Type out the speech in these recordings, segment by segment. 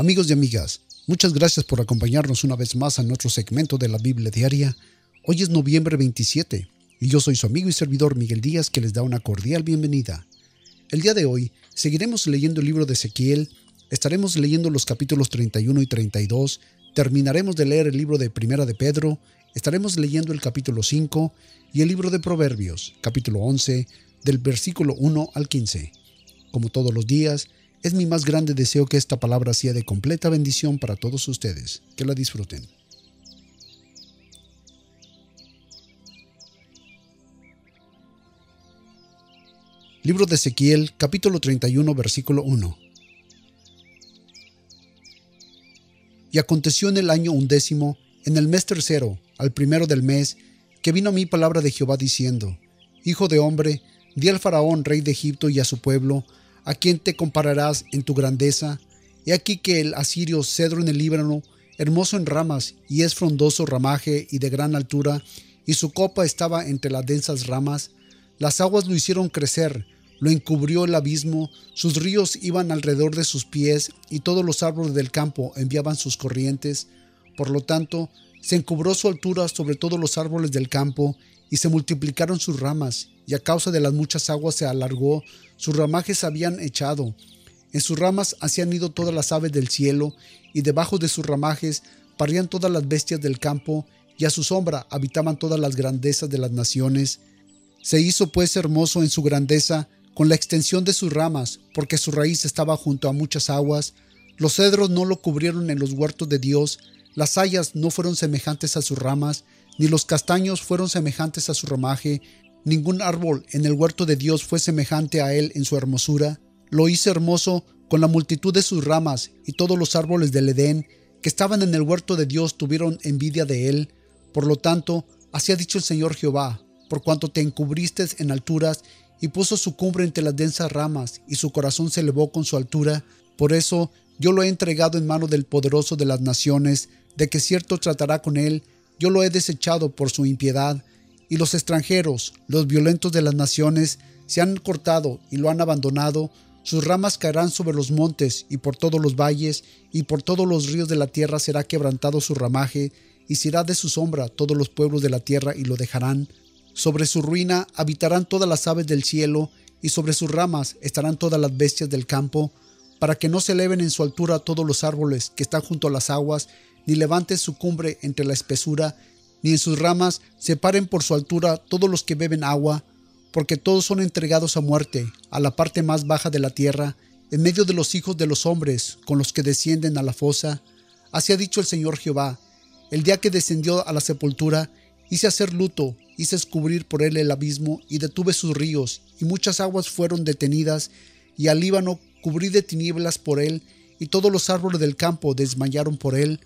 Amigos y amigas, muchas gracias por acompañarnos una vez más a nuestro segmento de la Biblia Diaria. Hoy es noviembre 27 y yo soy su amigo y servidor Miguel Díaz que les da una cordial bienvenida. El día de hoy seguiremos leyendo el libro de Ezequiel, estaremos leyendo los capítulos 31 y 32, terminaremos de leer el libro de Primera de Pedro, estaremos leyendo el capítulo 5 y el libro de Proverbios, capítulo 11, del versículo 1 al 15. Como todos los días, es mi más grande deseo que esta palabra sea de completa bendición para todos ustedes. Que la disfruten. Libro de Ezequiel, capítulo 31, versículo 1. Y aconteció en el año undécimo, en el mes tercero, al primero del mes, que vino a mí palabra de Jehová diciendo, Hijo de hombre, di al faraón, rey de Egipto, y a su pueblo, ¿A quién te compararás en tu grandeza? He aquí que el asirio cedro en el Líbano, hermoso en ramas, y es frondoso ramaje y de gran altura, y su copa estaba entre las densas ramas. Las aguas lo hicieron crecer, lo encubrió el abismo, sus ríos iban alrededor de sus pies, y todos los árboles del campo enviaban sus corrientes. Por lo tanto, se encubrió su altura sobre todos los árboles del campo, y se multiplicaron sus ramas, y a causa de las muchas aguas se alargó sus ramajes habían echado. En sus ramas hacían ido todas las aves del cielo, y debajo de sus ramajes parían todas las bestias del campo, y a su sombra habitaban todas las grandezas de las naciones. Se hizo pues hermoso en su grandeza, con la extensión de sus ramas, porque su raíz estaba junto a muchas aguas. Los cedros no lo cubrieron en los huertos de Dios, las hayas no fueron semejantes a sus ramas, ni los castaños fueron semejantes a su ramaje, Ningún árbol en el huerto de Dios fue semejante a él en su hermosura. Lo hice hermoso con la multitud de sus ramas, y todos los árboles del Edén que estaban en el huerto de Dios tuvieron envidia de él. Por lo tanto, así ha dicho el Señor Jehová, por cuanto te encubriste en alturas y puso su cumbre entre las densas ramas, y su corazón se elevó con su altura, por eso yo lo he entregado en mano del poderoso de las naciones, de que cierto tratará con él, yo lo he desechado por su impiedad, y los extranjeros, los violentos de las naciones, se han cortado y lo han abandonado, sus ramas caerán sobre los montes y por todos los valles, y por todos los ríos de la tierra será quebrantado su ramaje, y será de su sombra todos los pueblos de la tierra y lo dejarán. Sobre su ruina habitarán todas las aves del cielo, y sobre sus ramas estarán todas las bestias del campo, para que no se eleven en su altura todos los árboles que están junto a las aguas, ni levanten su cumbre entre la espesura, ni en sus ramas separen por su altura todos los que beben agua, porque todos son entregados a muerte, a la parte más baja de la tierra, en medio de los hijos de los hombres, con los que descienden a la fosa. Así ha dicho el Señor Jehová, el día que descendió a la sepultura, hice hacer luto, hice escubrir por él el abismo, y detuve sus ríos, y muchas aguas fueron detenidas, y al Líbano cubrí de tinieblas por él, y todos los árboles del campo desmayaron por él.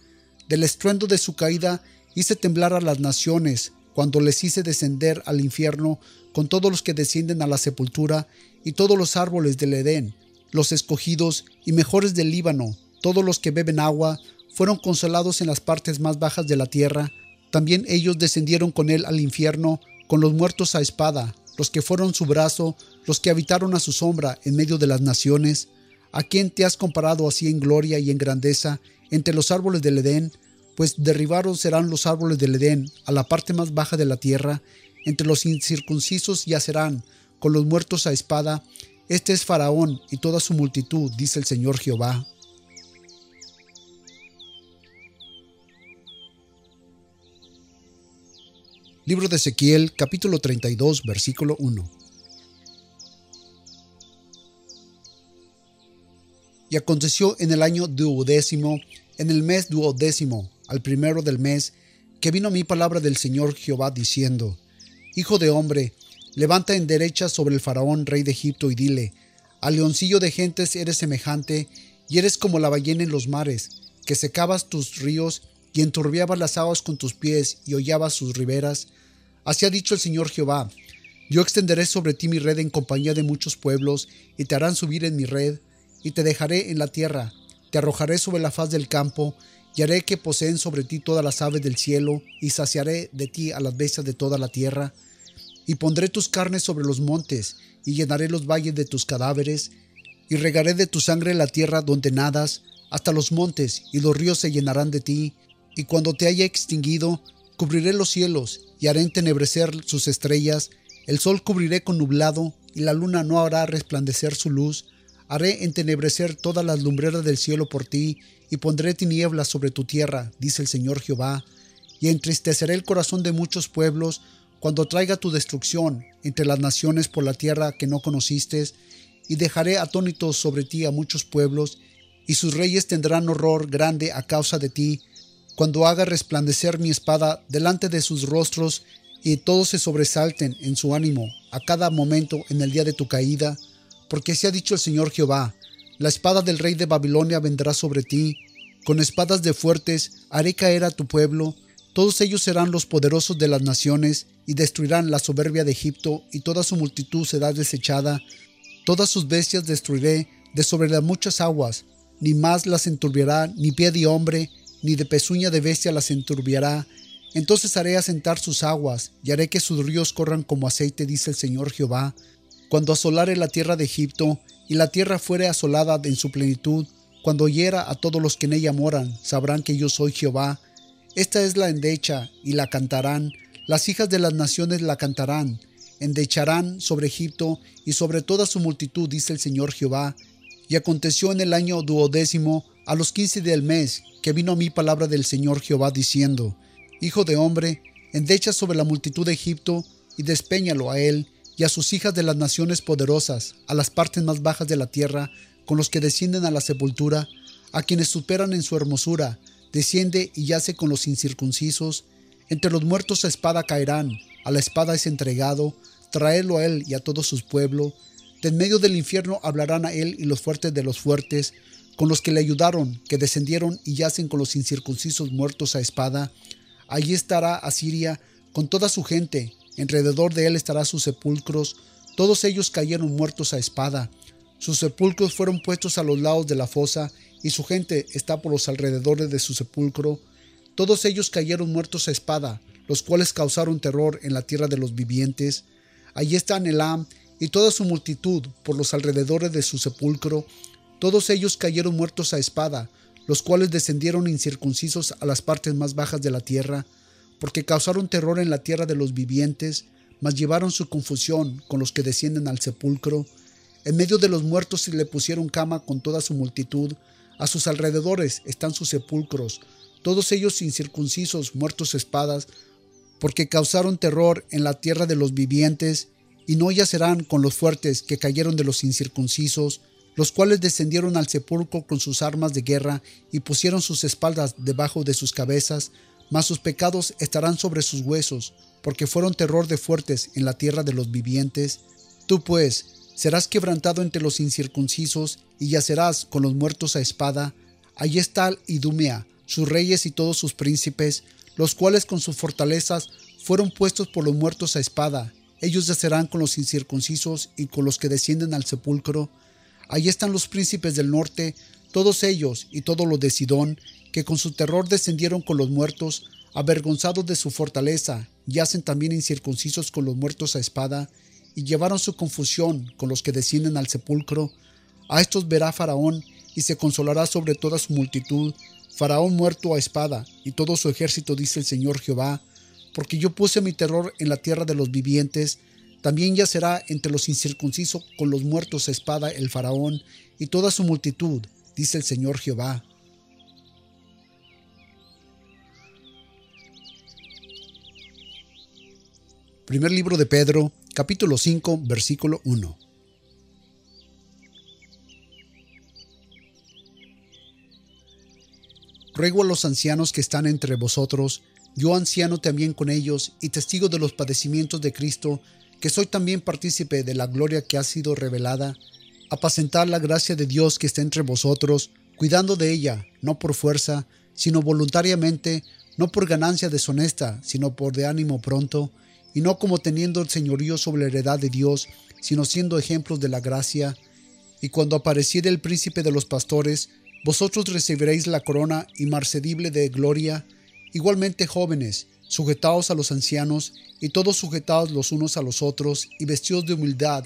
Del estruendo de su caída Hice temblar a las naciones cuando les hice descender al infierno con todos los que descienden a la sepultura y todos los árboles del Edén, los escogidos y mejores del Líbano, todos los que beben agua, fueron consolados en las partes más bajas de la tierra. También ellos descendieron con él al infierno, con los muertos a espada, los que fueron su brazo, los que habitaron a su sombra en medio de las naciones. ¿A quién te has comparado así en gloria y en grandeza entre los árboles del Edén? pues derribaron serán los árboles del Edén a la parte más baja de la tierra, entre los incircuncisos yacerán, con los muertos a espada. Este es Faraón y toda su multitud, dice el Señor Jehová. Libro de Ezequiel, capítulo 32, versículo 1. Y aconteció en el año duodécimo, en el mes duodécimo, al primero del mes, que vino mi palabra del Señor Jehová diciendo, Hijo de hombre, levanta en derecha sobre el faraón rey de Egipto y dile, al leoncillo de gentes eres semejante, y eres como la ballena en los mares, que secabas tus ríos y enturbiabas las aguas con tus pies y hollabas sus riberas. Así ha dicho el Señor Jehová, yo extenderé sobre ti mi red en compañía de muchos pueblos, y te harán subir en mi red, y te dejaré en la tierra, te arrojaré sobre la faz del campo, y haré que poseen sobre ti todas las aves del cielo, y saciaré de ti a las bestias de toda la tierra. Y pondré tus carnes sobre los montes, y llenaré los valles de tus cadáveres, y regaré de tu sangre la tierra donde nadas, hasta los montes y los ríos se llenarán de ti, y cuando te haya extinguido, cubriré los cielos y haré entenebrecer sus estrellas, el sol cubriré con nublado y la luna no hará resplandecer su luz, haré entenebrecer todas las lumbreras del cielo por ti, y pondré tinieblas sobre tu tierra, dice el Señor Jehová, y entristeceré el corazón de muchos pueblos cuando traiga tu destrucción entre las naciones por la tierra que no conociste, y dejaré atónitos sobre ti a muchos pueblos, y sus reyes tendrán horror grande a causa de ti, cuando haga resplandecer mi espada delante de sus rostros, y todos se sobresalten en su ánimo a cada momento en el día de tu caída, porque se ha dicho el Señor Jehová, la espada del rey de Babilonia vendrá sobre ti, con espadas de fuertes haré caer a tu pueblo, todos ellos serán los poderosos de las naciones, y destruirán la soberbia de Egipto, y toda su multitud será desechada, todas sus bestias destruiré de sobre las muchas aguas, ni más las enturbiará ni pie de hombre, ni de pezuña de bestia las enturbiará, entonces haré asentar sus aguas, y haré que sus ríos corran como aceite, dice el Señor Jehová. Cuando asolare la tierra de Egipto, y la tierra fuere asolada en su plenitud, cuando hiera a todos los que en ella moran, sabrán que yo soy Jehová. Esta es la endecha, y la cantarán, las hijas de las naciones la cantarán, endecharán sobre Egipto y sobre toda su multitud, dice el Señor Jehová. Y aconteció en el año duodécimo, a los quince del mes, que vino a mí palabra del Señor Jehová, diciendo, Hijo de hombre, endecha sobre la multitud de Egipto y despeñalo a él y a sus hijas de las naciones poderosas, a las partes más bajas de la tierra, con los que descienden a la sepultura, a quienes superan en su hermosura, desciende y yace con los incircuncisos. Entre los muertos a espada caerán, a la espada es entregado, traedlo a él y a todos sus pueblos. De en medio del infierno hablarán a él y los fuertes de los fuertes, con los que le ayudaron, que descendieron y yacen con los incircuncisos muertos a espada, Allí estará Asiria con toda su gente, alrededor de él estará sus sepulcros, todos ellos cayeron muertos a espada. Sus sepulcros fueron puestos a los lados de la fosa, y su gente está por los alrededores de su sepulcro. Todos ellos cayeron muertos a espada, los cuales causaron terror en la tierra de los vivientes. Allí está Nelam y toda su multitud por los alrededores de su sepulcro. Todos ellos cayeron muertos a espada, los cuales descendieron incircuncisos a las partes más bajas de la tierra, porque causaron terror en la tierra de los vivientes, mas llevaron su confusión con los que descienden al sepulcro. En medio de los muertos se le pusieron cama con toda su multitud, a sus alrededores están sus sepulcros, todos ellos incircuncisos, muertos espadas, porque causaron terror en la tierra de los vivientes, y no yacerán con los fuertes que cayeron de los incircuncisos, los cuales descendieron al sepulcro con sus armas de guerra y pusieron sus espaldas debajo de sus cabezas, mas sus pecados estarán sobre sus huesos, porque fueron terror de fuertes en la tierra de los vivientes. Tú pues serás quebrantado entre los incircuncisos y yacerás con los muertos a espada. Allí está Idumea, sus reyes y todos sus príncipes, los cuales con sus fortalezas fueron puestos por los muertos a espada. Ellos yacerán con los incircuncisos y con los que descienden al sepulcro Allí están los príncipes del norte, todos ellos y todos los de Sidón, que con su terror descendieron con los muertos, avergonzados de su fortaleza, yacen también incircuncisos con los muertos a espada, y llevaron su confusión con los que descienden al sepulcro. A estos verá Faraón, y se consolará sobre toda su multitud, Faraón muerto a espada, y todo su ejército, dice el Señor Jehová, porque yo puse mi terror en la tierra de los vivientes, también yacerá entre los incircuncisos con los muertos a espada el faraón y toda su multitud, dice el Señor Jehová. Primer libro de Pedro, capítulo 5, versículo 1. Ruego a los ancianos que están entre vosotros, yo anciano también con ellos y testigo de los padecimientos de Cristo, que soy también partícipe de la gloria que ha sido revelada, apacentar la gracia de Dios que está entre vosotros, cuidando de ella, no por fuerza, sino voluntariamente, no por ganancia deshonesta, sino por de ánimo pronto, y no como teniendo el señorío sobre la heredad de Dios, sino siendo ejemplos de la gracia. Y cuando apareciere el príncipe de los pastores, vosotros recibiréis la corona inmarcedible de gloria. Igualmente jóvenes, sujetaos a los ancianos, y todos sujetados los unos a los otros, y vestidos de humildad,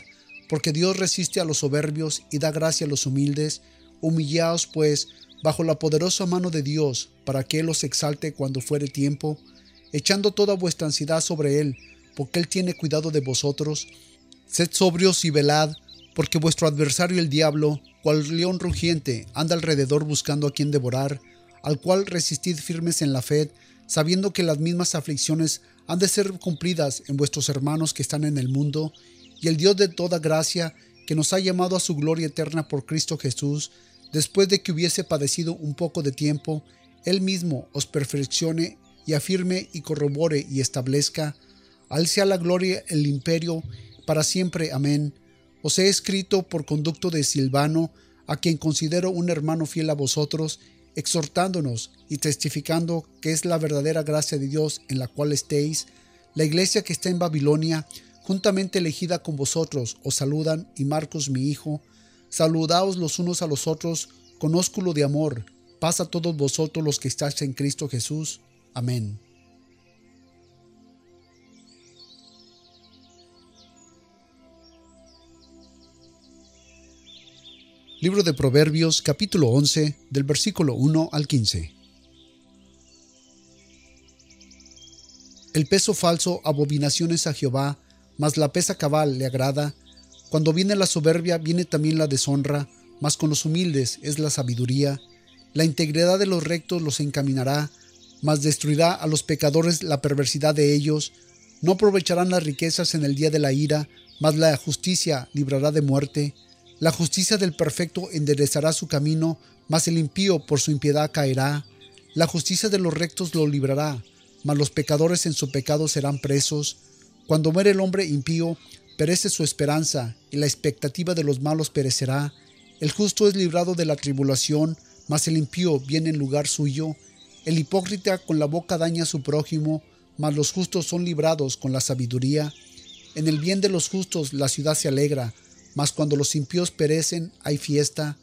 porque Dios resiste a los soberbios y da gracia a los humildes. Humillaos, pues, bajo la poderosa mano de Dios, para que Él os exalte cuando fuere tiempo, echando toda vuestra ansiedad sobre Él, porque Él tiene cuidado de vosotros. Sed sobrios y velad, porque vuestro adversario el diablo, cual león rugiente, anda alrededor buscando a quien devorar, al cual resistid firmes en la fe, sabiendo que las mismas aflicciones han de ser cumplidas en vuestros hermanos que están en el mundo, y el Dios de toda gracia, que nos ha llamado a su gloria eterna por Cristo Jesús, después de que hubiese padecido un poco de tiempo, Él mismo os perfeccione y afirme y corrobore y establezca. Al sea la gloria, el imperio, para siempre. Amén. Os he escrito por conducto de Silvano, a quien considero un hermano fiel a vosotros, exhortándonos y testificando que es la verdadera gracia de Dios en la cual estéis. La iglesia que está en Babilonia, juntamente elegida con vosotros, os saludan y Marcos mi hijo. Saludaos los unos a los otros con ósculo de amor. Paz a todos vosotros los que estáis en Cristo Jesús. Amén. Libro de Proverbios capítulo 11 del versículo 1 al 15. El peso falso abominaciones a Jehová, mas la pesa cabal le agrada. Cuando viene la soberbia viene también la deshonra, mas con los humildes es la sabiduría. La integridad de los rectos los encaminará, mas destruirá a los pecadores la perversidad de ellos. No aprovecharán las riquezas en el día de la ira, mas la justicia librará de muerte. La justicia del perfecto enderezará su camino, mas el impío por su impiedad caerá. La justicia de los rectos lo librará, mas los pecadores en su pecado serán presos. Cuando muere el hombre impío, perece su esperanza, y la expectativa de los malos perecerá. El justo es librado de la tribulación, mas el impío viene en lugar suyo. El hipócrita con la boca daña a su prójimo, mas los justos son librados con la sabiduría. En el bien de los justos la ciudad se alegra, mas cuando los impíos perecen hay fiesta.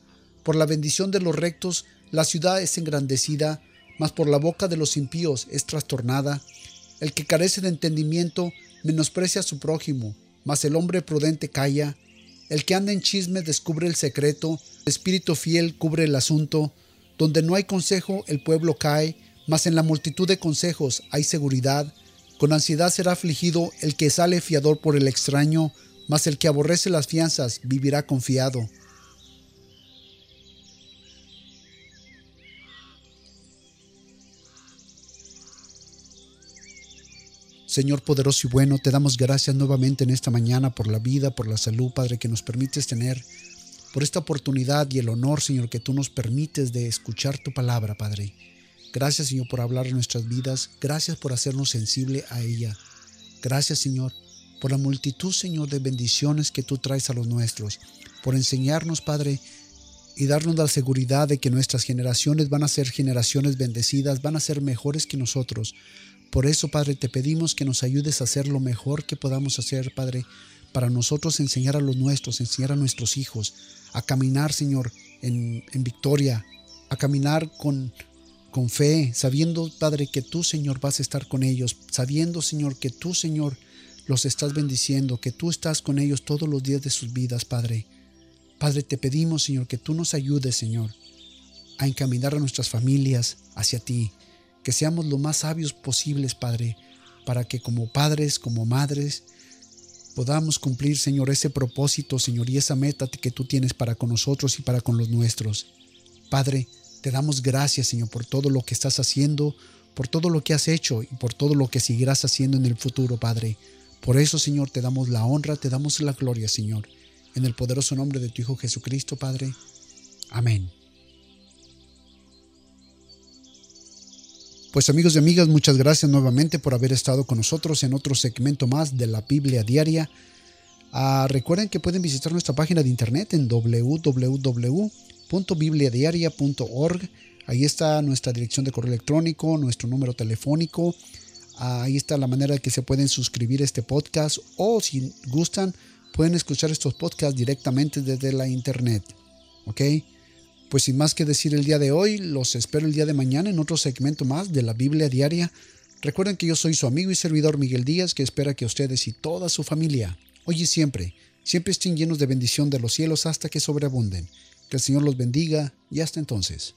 Por la bendición de los rectos la ciudad es engrandecida, mas por la boca de los impíos es trastornada. El que carece de entendimiento menosprecia a su prójimo, mas el hombre prudente calla. El que anda en chisme descubre el secreto, el espíritu fiel cubre el asunto. Donde no hay consejo, el pueblo cae, mas en la multitud de consejos hay seguridad. Con ansiedad será afligido el que sale fiador por el extraño, mas el que aborrece las fianzas vivirá confiado. Señor poderoso y bueno, te damos gracias nuevamente en esta mañana por la vida, por la salud, Padre, que nos permites tener por esta oportunidad y el honor, Señor, que tú nos permites de escuchar tu palabra, Padre. Gracias, Señor, por hablar en nuestras vidas. Gracias por hacernos sensible a ella. Gracias, Señor, por la multitud, Señor, de bendiciones que tú traes a los nuestros. Por enseñarnos, Padre, y darnos la seguridad de que nuestras generaciones van a ser generaciones bendecidas, van a ser mejores que nosotros. Por eso, Padre, te pedimos que nos ayudes a hacer lo mejor que podamos hacer, Padre, para nosotros enseñar a los nuestros, enseñar a nuestros hijos, a caminar, Señor, en, victoria, a caminar con, con fe, sabiendo, Padre, que tú, Señor, vas a estar con ellos, sabiendo, Señor, que tú, Señor, los estás bendiciendo, que tú estás con ellos todos los días de sus vidas, Padre. Padre, te pedimos, Señor, que tú nos ayudes, Señor, a encaminar a nuestras familias hacia ti, que seamos lo más sabios posibles, Padre, para que como padres, como madres, podamos cumplir, Señor, ese propósito, Señor, y esa meta que tú tienes para con nosotros y para con los nuestros. Padre, te damos gracias, Señor, por todo lo que estás haciendo, por todo lo que has hecho y por todo lo que seguirás haciendo en el futuro, Padre. Por eso, Señor, te damos la honra, te damos la gloria, Señor. En el poderoso nombre de tu Hijo Jesucristo, Padre. Amén. Pues amigos y amigas, muchas gracias nuevamente por haber estado con nosotros en otro segmento más de la Biblia Diaria. Ah, recuerden que pueden visitar nuestra página de internet en www.bibliadiaria.org. Ahí está nuestra dirección de correo electrónico, nuestro número telefónico. Ah, ahí está la manera de que se pueden suscribir a este podcast o si gustan pueden escuchar estos podcasts directamente desde la internet. ¿Ok? Pues sin más que decir el día de hoy, los espero el día de mañana en otro segmento más de la Biblia Diaria. Recuerden que yo soy su amigo y servidor Miguel Díaz, que espera que ustedes y toda su familia, hoy y siempre, siempre estén llenos de bendición de los cielos hasta que sobreabunden. Que el Señor los bendiga y hasta entonces.